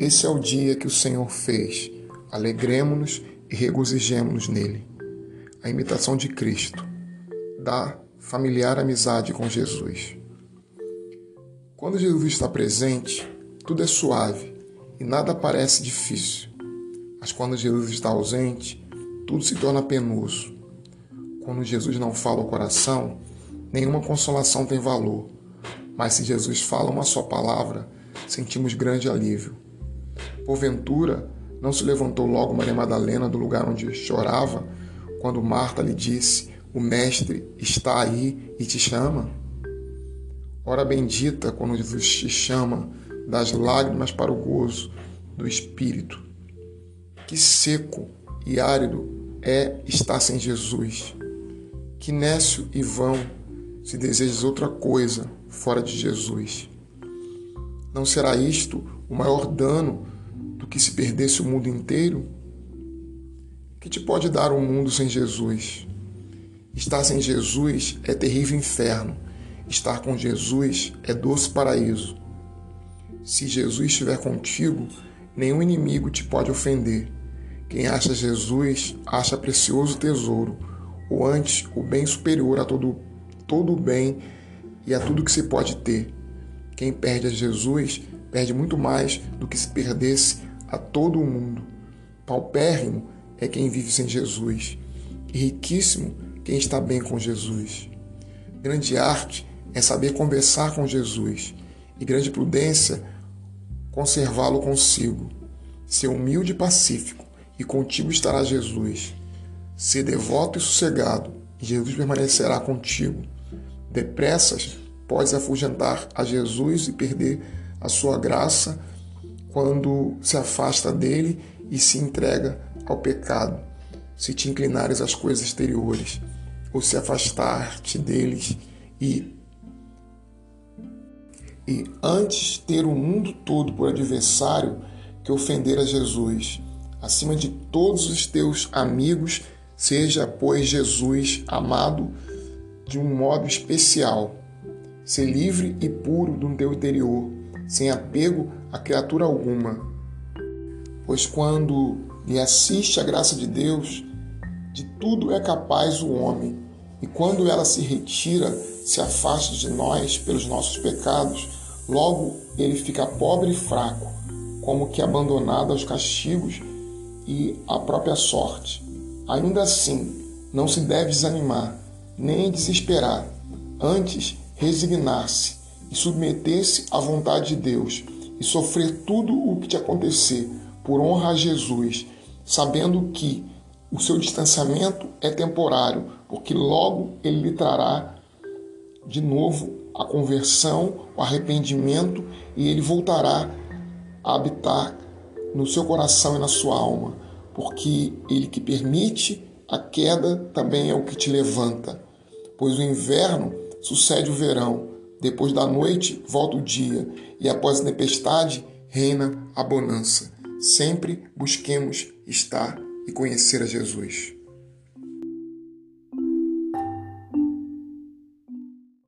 Esse é o dia que o Senhor fez. Alegremos-nos e regozijemos-nos nele. A imitação de Cristo. Da familiar amizade com Jesus. Quando Jesus está presente, tudo é suave e nada parece difícil. Mas quando Jesus está ausente, tudo se torna penoso. Quando Jesus não fala ao coração, nenhuma consolação tem valor. Mas se Jesus fala uma só palavra, sentimos grande alívio. Porventura, não se levantou logo Maria Madalena do lugar onde chorava, quando Marta lhe disse: O Mestre está aí e te chama? Ora bendita quando Jesus te chama das lágrimas para o gozo do Espírito. Que seco e árido é estar sem Jesus. Que nécio e vão se desejas outra coisa fora de Jesus. Não será isto o maior dano do que se perdesse o mundo inteiro? Que te pode dar um mundo sem Jesus? Estar sem Jesus é terrível inferno. Estar com Jesus é doce paraíso. Se Jesus estiver contigo, nenhum inimigo te pode ofender. Quem acha Jesus acha precioso tesouro, ou antes o bem superior a todo, todo o bem e a tudo que se pode ter. Quem perde a Jesus perde muito mais do que se perdesse a todo o mundo. Paupérrimo é quem vive sem Jesus, e riquíssimo quem está bem com Jesus. Grande arte é saber conversar com Jesus, e grande prudência conservá-lo consigo. Ser humilde e pacífico, e contigo estará Jesus. Ser devoto e sossegado, e Jesus permanecerá contigo. Depressas podes afugentar a Jesus e perder a sua graça quando se afasta dele e se entrega ao pecado, se te inclinares às coisas exteriores, ou se afastar-te deles e e antes ter o mundo todo por adversário que ofender a Jesus. Acima de todos os teus amigos, seja, pois, Jesus amado de um modo especial. Ser livre e puro do teu interior, sem apego a criatura alguma. Pois quando lhe assiste a graça de Deus, de tudo é capaz o homem, e quando ela se retira, se afasta de nós pelos nossos pecados, logo ele fica pobre e fraco, como que abandonado aos castigos e à própria sorte. Ainda assim, não se deve desanimar, nem desesperar, antes resignar-se e submeter-se à vontade de Deus e sofrer tudo o que te acontecer por honra a Jesus, sabendo que o seu distanciamento é temporário, porque logo ele lhe trará de novo a conversão, o arrependimento e ele voltará a habitar no seu coração e na sua alma, porque ele que permite a queda também é o que te levanta, pois o inverno sucede o verão, depois da noite volta o dia, e após a tempestade reina a bonança. Sempre busquemos estar e conhecer a Jesus.